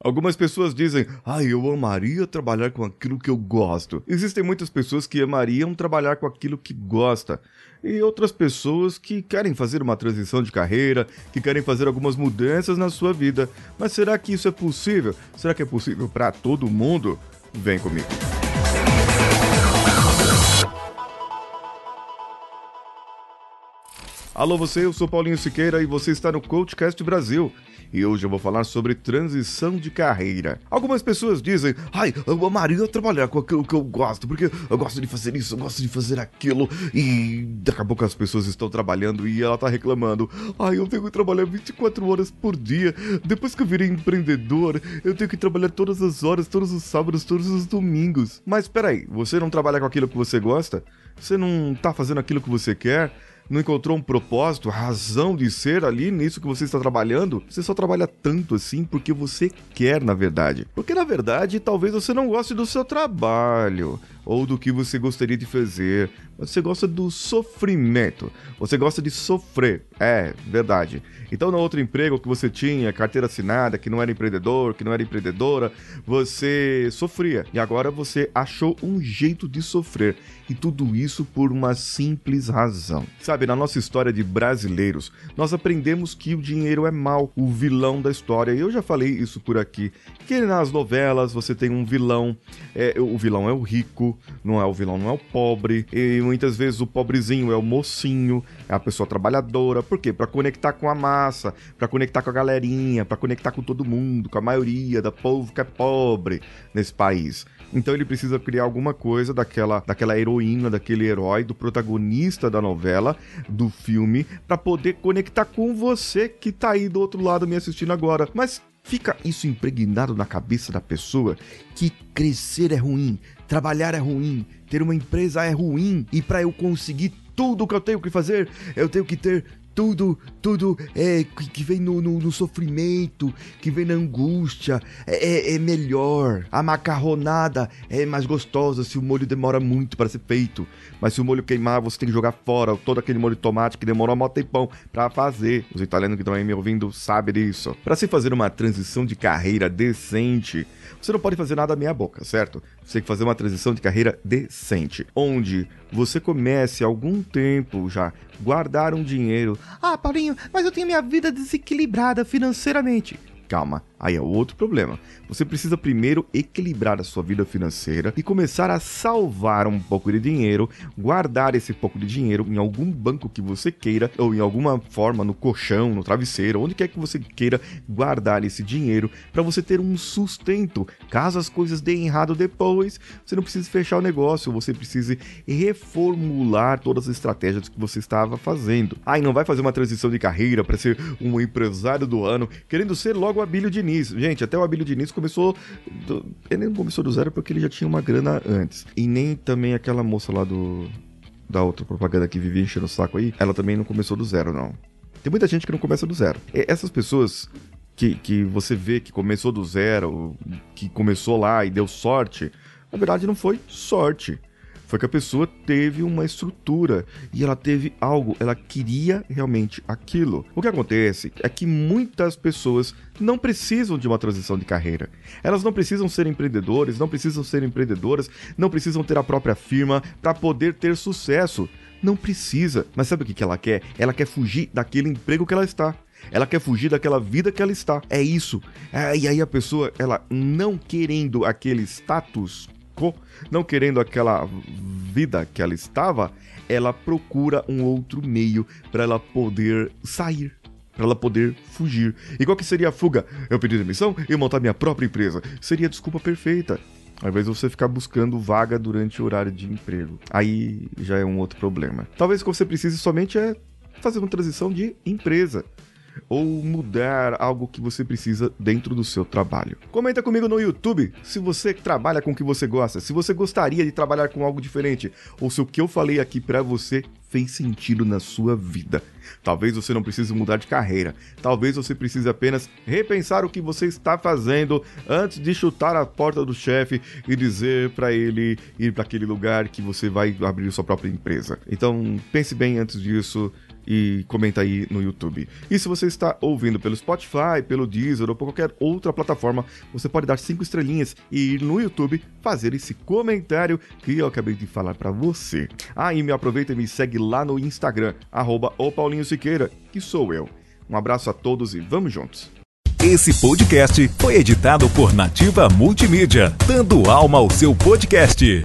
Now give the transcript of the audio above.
Algumas pessoas dizem, ah, eu amaria trabalhar com aquilo que eu gosto. Existem muitas pessoas que amariam trabalhar com aquilo que gosta. E outras pessoas que querem fazer uma transição de carreira, que querem fazer algumas mudanças na sua vida. Mas será que isso é possível? Será que é possível para todo mundo? Vem comigo. Alô você, eu sou Paulinho Siqueira e você está no Coachcast Brasil e hoje eu vou falar sobre transição de carreira. Algumas pessoas dizem, ai, eu amaria trabalhar com aquilo que eu gosto, porque eu gosto de fazer isso, eu gosto de fazer aquilo, e daqui a pouco as pessoas estão trabalhando e ela tá reclamando, ai, eu tenho que trabalhar 24 horas por dia, depois que eu virei empreendedor, eu tenho que trabalhar todas as horas, todos os sábados, todos os domingos. Mas peraí, você não trabalha com aquilo que você gosta? Você não tá fazendo aquilo que você quer? Não encontrou um propósito, razão de ser ali nisso que você está trabalhando, você só trabalha tanto assim porque você quer, na verdade. Porque na verdade, talvez você não goste do seu trabalho ou do que você gostaria de fazer, você gosta do sofrimento. Você gosta de sofrer. É, verdade. Então, no outro emprego que você tinha, carteira assinada, que não era empreendedor, que não era empreendedora, você sofria. E agora você achou um jeito de sofrer. E tudo isso por uma simples razão. Sabe, na nossa história de brasileiros, nós aprendemos que o dinheiro é mal, o vilão da história. E eu já falei isso por aqui. Que nas novelas você tem um vilão, é, o vilão é o rico, não é o vilão, não é o pobre. E muitas vezes o pobrezinho é o mocinho, é a pessoa trabalhadora. Por quê? Para conectar com a massa, para conectar com a galerinha, para conectar com todo mundo, com a maioria do povo que é pobre nesse país. Então ele precisa criar alguma coisa daquela, daquela heroína, daquele herói, do protagonista da novela, do filme, para poder conectar com você que tá aí do outro lado me assistindo agora. Mas fica isso impregnado na cabeça da pessoa que crescer é ruim, trabalhar é ruim, ter uma empresa é ruim e para eu conseguir tudo que eu tenho que fazer, eu tenho que ter tudo, tudo é, que vem no, no, no sofrimento, que vem na angústia, é, é, é, melhor. A macarronada é mais gostosa se o molho demora muito para ser feito. Mas se o molho queimar, você tem que jogar fora todo aquele molho de tomate que demorou um tempão para fazer. Os italianos que estão aí me ouvindo sabem disso. Para se fazer uma transição de carreira decente, você não pode fazer nada meia boca, certo? Você tem que fazer uma transição de carreira decente, onde você comece algum tempo já guardar um dinheiro. Ah, Paulinho, mas eu tenho minha vida desequilibrada financeiramente. Calma, aí é outro problema. Você precisa primeiro equilibrar a sua vida financeira e começar a salvar um pouco de dinheiro, guardar esse pouco de dinheiro em algum banco que você queira ou em alguma forma no colchão, no travesseiro, onde quer que você queira guardar esse dinheiro para você ter um sustento. Caso as coisas deem errado depois, você não precisa fechar o negócio, você precisa reformular todas as estratégias que você estava fazendo. Aí ah, não vai fazer uma transição de carreira para ser um empresário do ano, querendo ser logo o Abílio Diniz. Gente, até o Abílio Diniz começou. Do... Ele não começou do zero porque ele já tinha uma grana antes. E nem também aquela moça lá do. Da outra propaganda que vivia enchendo o saco aí, ela também não começou do zero, não. Tem muita gente que não começa do zero. E essas pessoas que, que você vê que começou do zero, que começou lá e deu sorte, na verdade não foi sorte foi que a pessoa teve uma estrutura e ela teve algo, ela queria realmente aquilo. O que acontece é que muitas pessoas não precisam de uma transição de carreira. Elas não precisam ser empreendedores, não precisam ser empreendedoras, não precisam ter a própria firma para poder ter sucesso. Não precisa. Mas sabe o que ela quer? Ela quer fugir daquele emprego que ela está. Ela quer fugir daquela vida que ela está. É isso. É, e aí a pessoa, ela não querendo aquele status ficou não querendo aquela vida que ela estava, ela procura um outro meio para ela poder sair para ela poder fugir. E qual que seria a fuga? Eu pedir demissão e montar minha própria empresa. Seria a desculpa perfeita. Ao invés de você ficar buscando vaga durante o horário de emprego. Aí já é um outro problema. Talvez o que você precise somente é fazer uma transição de empresa ou mudar algo que você precisa dentro do seu trabalho. Comenta comigo no YouTube se você trabalha com o que você gosta, se você gostaria de trabalhar com algo diferente, ou se o que eu falei aqui para você fez sentido na sua vida. Talvez você não precise mudar de carreira. Talvez você precise apenas repensar o que você está fazendo antes de chutar a porta do chefe e dizer para ele ir para aquele lugar que você vai abrir sua própria empresa. Então, pense bem antes disso e comenta aí no YouTube. E se você está ouvindo pelo Spotify, pelo Deezer ou por qualquer outra plataforma, você pode dar cinco estrelinhas e ir no YouTube fazer esse comentário que eu acabei de falar para você. Ah, me aproveita e me lá no Instagram, arroba o Paulinho Siqueira, que sou eu. Um abraço a todos e vamos juntos. Esse podcast foi editado por Nativa Multimídia, dando alma ao seu podcast.